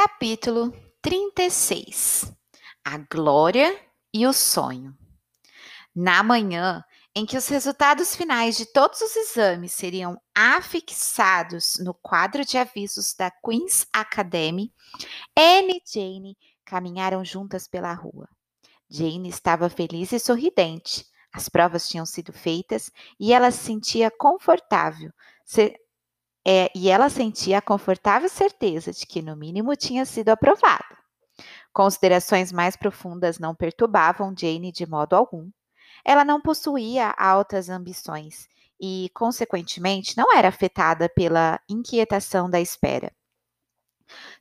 Capítulo 36 A Glória e o Sonho. Na manhã em que os resultados finais de todos os exames seriam afixados no quadro de avisos da Queen's Academy, Anne e Jane caminharam juntas pela rua. Jane estava feliz e sorridente. As provas tinham sido feitas e ela se sentia confortável, é, e ela sentia a confortável certeza de que, no mínimo, tinha sido aprovada. Considerações mais profundas não perturbavam Jane de modo algum. Ela não possuía altas ambições e, consequentemente, não era afetada pela inquietação da espera.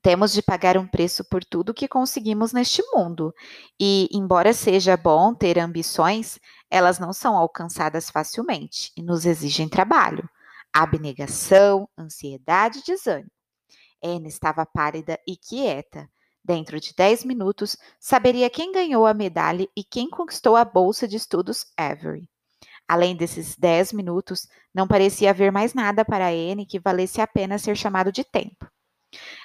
Temos de pagar um preço por tudo que conseguimos neste mundo, e, embora seja bom ter ambições, elas não são alcançadas facilmente e nos exigem trabalho abnegação, ansiedade e desânimo. Anne estava pálida e quieta. Dentro de dez minutos, saberia quem ganhou a medalha e quem conquistou a bolsa de estudos Avery. Além desses dez minutos, não parecia haver mais nada para Anne que valesse a pena ser chamado de tempo.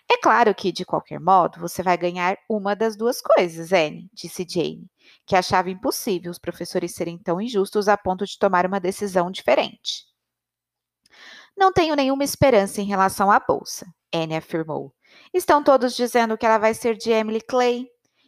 É claro que, de qualquer modo, você vai ganhar uma das duas coisas, Anne, disse Jane, que achava impossível os professores serem tão injustos a ponto de tomar uma decisão diferente. Não tenho nenhuma esperança em relação à bolsa, Anne afirmou. Estão todos dizendo que ela vai ser de Emily Clay.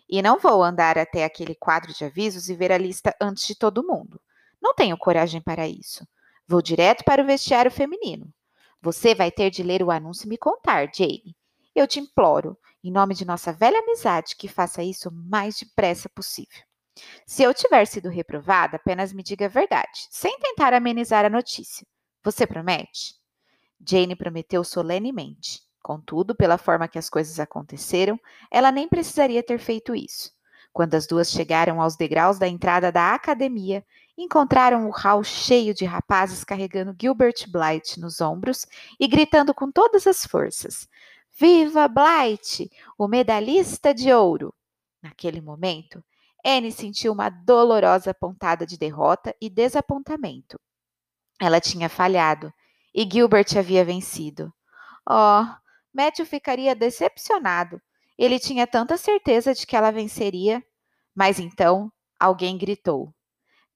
E não vou andar até aquele quadro de avisos e ver a lista antes de todo mundo. Não tenho coragem para isso. Vou direto para o vestiário feminino. Você vai ter de ler o anúncio e me contar, Jane. Eu te imploro, em nome de nossa velha amizade, que faça isso o mais depressa possível. Se eu tiver sido reprovada, apenas me diga a verdade, sem tentar amenizar a notícia. Você promete? Jane prometeu solenemente. Contudo, pela forma que as coisas aconteceram, ela nem precisaria ter feito isso. Quando as duas chegaram aos degraus da entrada da academia, encontraram o hall cheio de rapazes carregando Gilbert Blight nos ombros e gritando com todas as forças: Viva Blight, o medalhista de ouro! Naquele momento, Anne sentiu uma dolorosa pontada de derrota e desapontamento. Ela tinha falhado e Gilbert havia vencido. Oh, Matthew ficaria decepcionado. Ele tinha tanta certeza de que ela venceria. Mas então alguém gritou: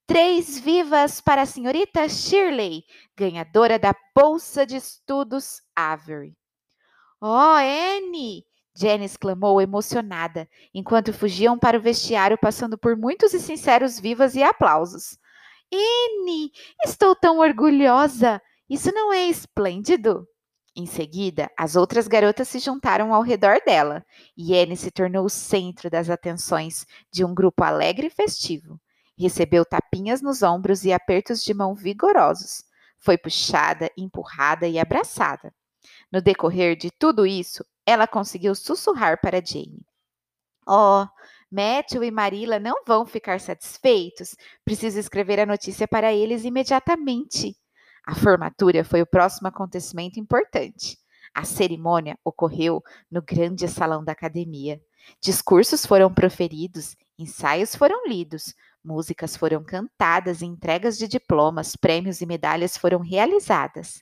Três vivas para a senhorita Shirley, ganhadora da Bolsa de Estudos Avery. Oh, Anne! Jenny exclamou emocionada, enquanto fugiam para o vestiário, passando por muitos e sinceros vivas e aplausos. Anne, estou tão orgulhosa! Isso não é esplêndido? Em seguida, as outras garotas se juntaram ao redor dela e Anne se tornou o centro das atenções de um grupo alegre e festivo. Recebeu tapinhas nos ombros e apertos de mão vigorosos. Foi puxada, empurrada e abraçada. No decorrer de tudo isso, ela conseguiu sussurrar para Jane: Oh, Matthew e Marilla não vão ficar satisfeitos. Preciso escrever a notícia para eles imediatamente. A formatura foi o próximo acontecimento importante. A cerimônia ocorreu no grande salão da academia. Discursos foram proferidos, ensaios foram lidos, músicas foram cantadas e entregas de diplomas, prêmios e medalhas foram realizadas.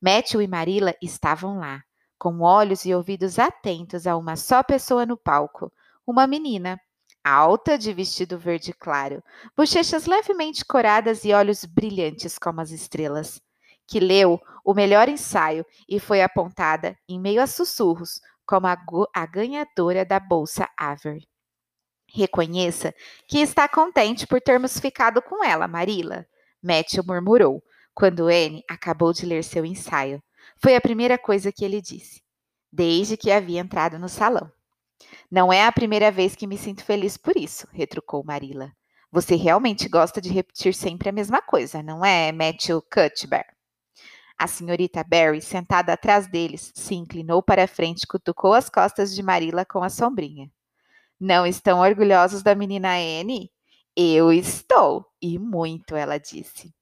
Matthew e Marilla estavam lá, com olhos e ouvidos atentos a uma só pessoa no palco, uma menina, alta, de vestido verde claro, bochechas levemente coradas e olhos brilhantes como as estrelas, que leu o melhor ensaio e foi apontada, em meio a sussurros, como a, a ganhadora da Bolsa Avery. Reconheça que está contente por termos ficado com ela, Marila, Matthew murmurou, quando Anne acabou de ler seu ensaio. Foi a primeira coisa que ele disse, desde que havia entrado no salão. Não é a primeira vez que me sinto feliz por isso, retrucou Marilla. Você realmente gosta de repetir sempre a mesma coisa, não é, Matthew Cuthbert? A senhorita Barry, sentada atrás deles, se inclinou para a frente e cutucou as costas de Marilla com a sombrinha. Não estão orgulhosos da menina Anne? Eu estou, e muito, ela disse.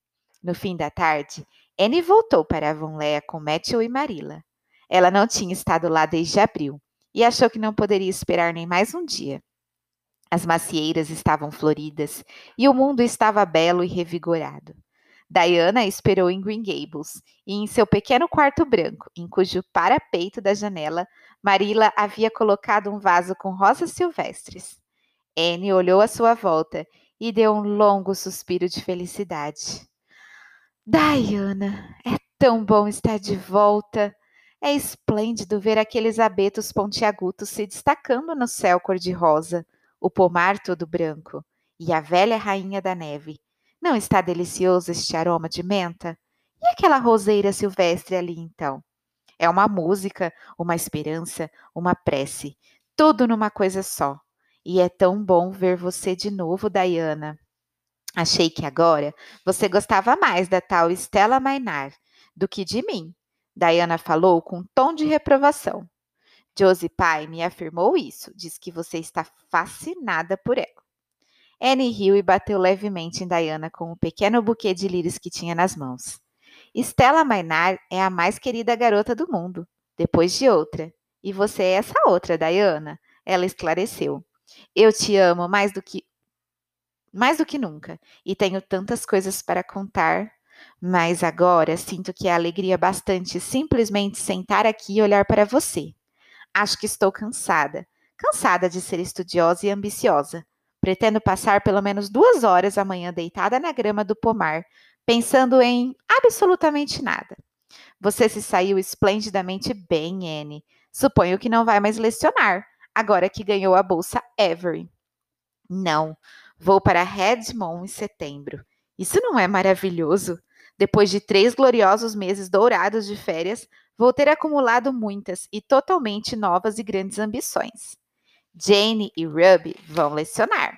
No fim da tarde, Anne voltou para Avonlea com Matthew e Marilla. Ela não tinha estado lá desde abril e achou que não poderia esperar nem mais um dia. As macieiras estavam floridas e o mundo estava belo e revigorado. Diana esperou em Green Gables e em seu pequeno quarto branco, em cujo parapeito da janela Marila havia colocado um vaso com rosas silvestres. Anne olhou à sua volta e deu um longo suspiro de felicidade. Diana, é tão bom estar de volta. É esplêndido ver aqueles abetos pontiagudos se destacando no céu cor-de-rosa, o pomar todo branco e a velha rainha da neve. Não está delicioso este aroma de menta? E aquela roseira silvestre ali então? É uma música, uma esperança, uma prece, tudo numa coisa só. E é tão bom ver você de novo, Diana. Achei que agora você gostava mais da tal Stella Maynard do que de mim. Diana falou com um tom de reprovação. Josie Pai me afirmou isso. Diz que você está fascinada por ela. Annie riu e bateu levemente em Diana com o um pequeno buquê de lírios que tinha nas mãos. Stella Maynard é a mais querida garota do mundo, depois de outra. E você é essa outra, Diana. Ela esclareceu. Eu te amo mais do que mais do que nunca e tenho tantas coisas para contar, mas agora sinto que é alegria bastante simplesmente sentar aqui e olhar para você. Acho que estou cansada, cansada de ser estudiosa e ambiciosa. Pretendo passar pelo menos duas horas amanhã deitada na grama do pomar, pensando em absolutamente nada. Você se saiu esplendidamente bem, Anne. Suponho que não vai mais lecionar, agora que ganhou a bolsa Avery. Não, vou para Redmond em setembro. Isso não é maravilhoso? Depois de três gloriosos meses dourados de férias, vou ter acumulado muitas e totalmente novas e grandes ambições. Jane e Ruby vão lecionar.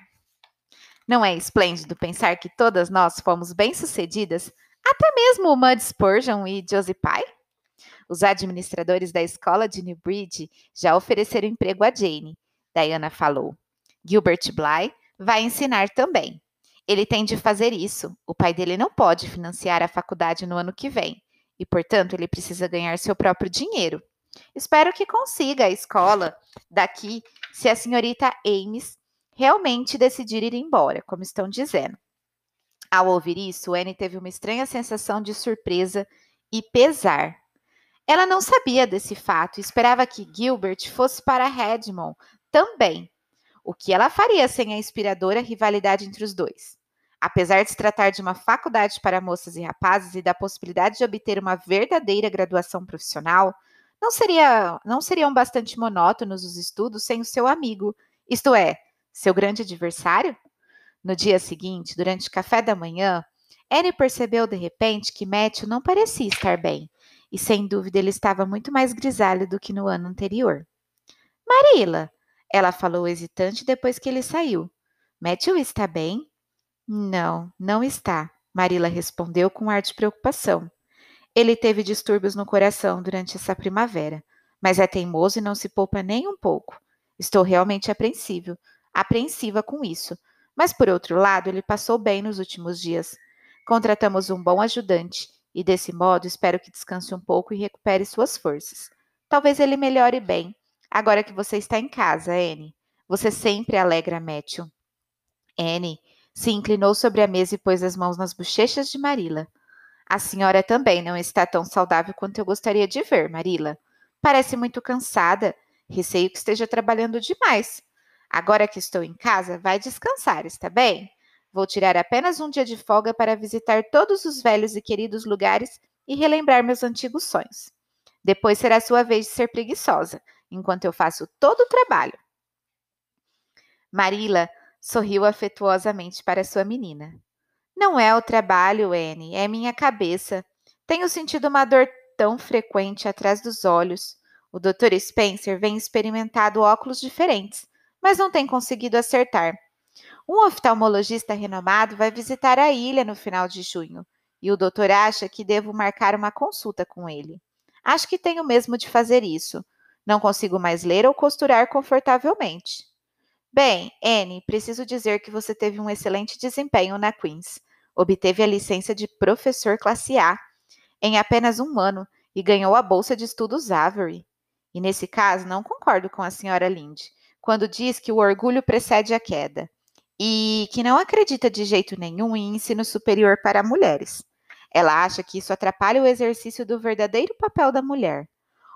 Não é esplêndido pensar que todas nós fomos bem-sucedidas, até mesmo Mud Spurgeon e Josie Pye? Os administradores da escola de Newbridge já ofereceram emprego a Jane, Diana falou. Gilbert Bly vai ensinar também. Ele tem de fazer isso. O pai dele não pode financiar a faculdade no ano que vem e, portanto, ele precisa ganhar seu próprio dinheiro. Espero que consiga a escola daqui se a senhorita Ames realmente decidir ir embora, como estão dizendo. Ao ouvir isso, Anne teve uma estranha sensação de surpresa e pesar. Ela não sabia desse fato e esperava que Gilbert fosse para Redmond também. O que ela faria sem a inspiradora rivalidade entre os dois? Apesar de se tratar de uma faculdade para moças e rapazes e da possibilidade de obter uma verdadeira graduação profissional, não, seria, não seriam bastante monótonos os estudos sem o seu amigo, isto é, seu grande adversário? No dia seguinte, durante o café da manhã, Anne percebeu de repente que Matthew não parecia estar bem, e sem dúvida ele estava muito mais grisalho do que no ano anterior. Marila, ela falou hesitante depois que ele saiu. Matthew está bem? Não, não está, Marila respondeu com ar de preocupação. Ele teve distúrbios no coração durante essa primavera, mas é teimoso e não se poupa nem um pouco. Estou realmente apreensivo apreensiva com isso. Mas, por outro lado, ele passou bem nos últimos dias. Contratamos um bom ajudante e, desse modo, espero que descanse um pouco e recupere suas forças. Talvez ele melhore bem, agora que você está em casa, Anne. Você sempre alegra Matthew. Anne se inclinou sobre a mesa e pôs as mãos nas bochechas de Marila. A senhora também não está tão saudável quanto eu gostaria de ver, Marila. Parece muito cansada. Receio que esteja trabalhando demais. Agora que estou em casa, vai descansar, está bem? Vou tirar apenas um dia de folga para visitar todos os velhos e queridos lugares e relembrar meus antigos sonhos. Depois será sua vez de ser preguiçosa, enquanto eu faço todo o trabalho. Marila sorriu afetuosamente para sua menina. Não é o trabalho, Anne, é minha cabeça. Tenho sentido uma dor tão frequente atrás dos olhos. O Dr. Spencer vem experimentado óculos diferentes, mas não tem conseguido acertar. Um oftalmologista renomado vai visitar a ilha no final de junho e o doutor acha que devo marcar uma consulta com ele. Acho que tenho mesmo de fazer isso. Não consigo mais ler ou costurar confortavelmente. Bem, Anne, preciso dizer que você teve um excelente desempenho na Queen's. Obteve a licença de professor classe A em apenas um ano e ganhou a bolsa de estudos Avery. E nesse caso, não concordo com a senhora Linde quando diz que o orgulho precede a queda e que não acredita de jeito nenhum em ensino superior para mulheres. Ela acha que isso atrapalha o exercício do verdadeiro papel da mulher.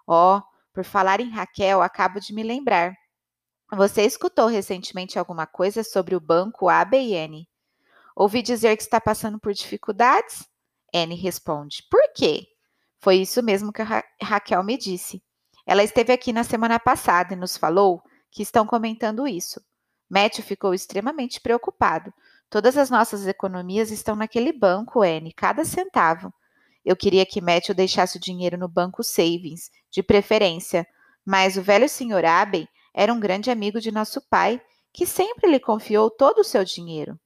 Oh, por falar em Raquel, acabo de me lembrar. Você escutou recentemente alguma coisa sobre o banco ABN? Ouvi dizer que está passando por dificuldades? Anne responde: Por quê? Foi isso mesmo que Ra Raquel me disse. Ela esteve aqui na semana passada e nos falou que estão comentando isso. Matthew ficou extremamente preocupado. Todas as nossas economias estão naquele banco, Anne, cada centavo. Eu queria que Matthew deixasse o dinheiro no banco Savings, de preferência, mas o velho Sr. Abbey era um grande amigo de nosso pai, que sempre lhe confiou todo o seu dinheiro.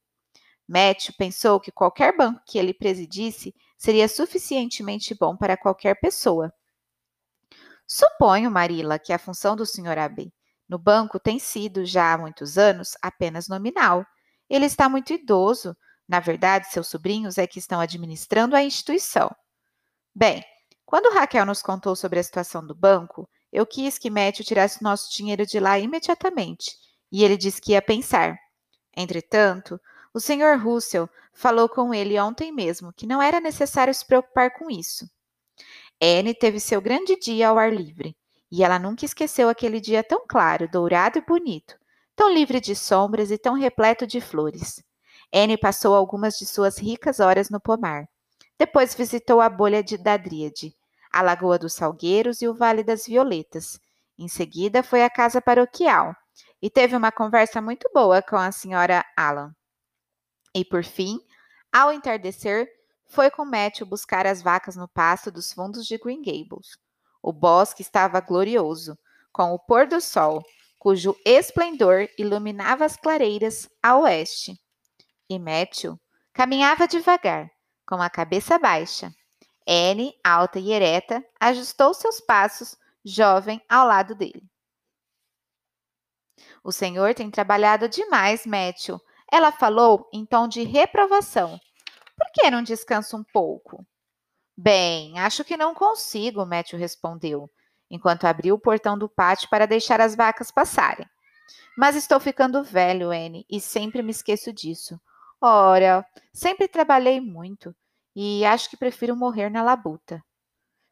Matthew pensou que qualquer banco que ele presidisse seria suficientemente bom para qualquer pessoa. Suponho, Marila, que a função do Sr. Abbey no banco tem sido, já há muitos anos, apenas nominal. Ele está muito idoso. Na verdade, seus sobrinhos é que estão administrando a instituição. Bem, quando Raquel nos contou sobre a situação do banco, eu quis que Matthew tirasse nosso dinheiro de lá imediatamente, e ele disse que ia pensar. Entretanto, o Sr. Russell falou com ele ontem mesmo que não era necessário se preocupar com isso. Anne teve seu grande dia ao ar livre, e ela nunca esqueceu aquele dia tão claro, dourado e bonito, tão livre de sombras e tão repleto de flores. Anne passou algumas de suas ricas horas no pomar. Depois visitou a bolha de, da Dríade, a Lagoa dos Salgueiros e o Vale das Violetas. Em seguida, foi à casa paroquial e teve uma conversa muito boa com a senhora Allan. E por fim, ao entardecer, foi com Matthew buscar as vacas no pasto dos fundos de Green Gables. O bosque estava glorioso, com o pôr do sol, cujo esplendor iluminava as clareiras a oeste. E Matthew caminhava devagar, com a cabeça baixa. Anne, alta e ereta, ajustou seus passos, jovem, ao lado dele. O senhor tem trabalhado demais, Matthew, ela falou em tom de reprovação. Por que não descansa um pouco? Bem, acho que não consigo, Matthew respondeu, enquanto abriu o portão do pátio para deixar as vacas passarem. Mas estou ficando velho, Anne, e sempre me esqueço disso. Ora, sempre trabalhei muito e acho que prefiro morrer na labuta.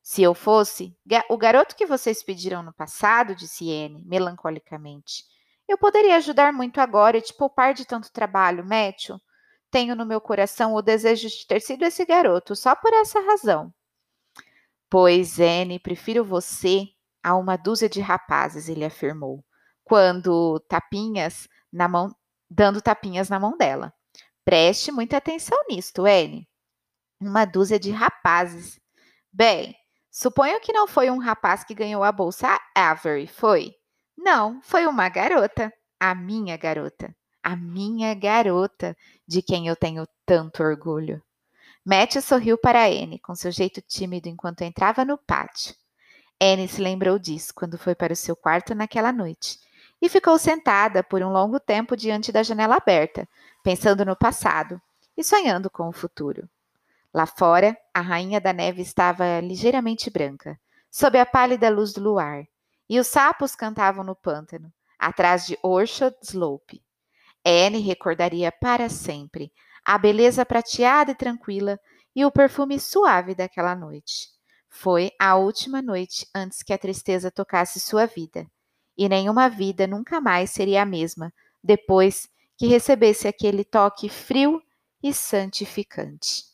Se eu fosse o garoto que vocês pediram no passado, disse Anne, melancolicamente, eu poderia ajudar muito agora e te poupar de tanto trabalho, Matthew. Tenho no meu coração o desejo de ter sido esse garoto, só por essa razão. Pois, Anne, prefiro você a uma dúzia de rapazes, ele afirmou, quando tapinhas na mão, dando tapinhas na mão dela. Preste muita atenção nisto, Anne. Uma dúzia de rapazes. Bem, suponho que não foi um rapaz que ganhou a bolsa Avery, foi? Não, foi uma garota, a minha garota, a minha garota, de quem eu tenho tanto orgulho. Matthew sorriu para Anne, com seu jeito tímido enquanto entrava no pátio. Anne se lembrou disso quando foi para o seu quarto naquela noite e ficou sentada por um longo tempo diante da janela aberta, pensando no passado e sonhando com o futuro. Lá fora, a rainha da neve estava ligeiramente branca, sob a pálida luz do luar, e os sapos cantavam no pântano, atrás de Orchard Slope. Anne recordaria para sempre a beleza prateada e tranquila e o perfume suave daquela noite. Foi a última noite antes que a tristeza tocasse sua vida, e nenhuma vida nunca mais seria a mesma depois que recebesse aquele toque frio e santificante.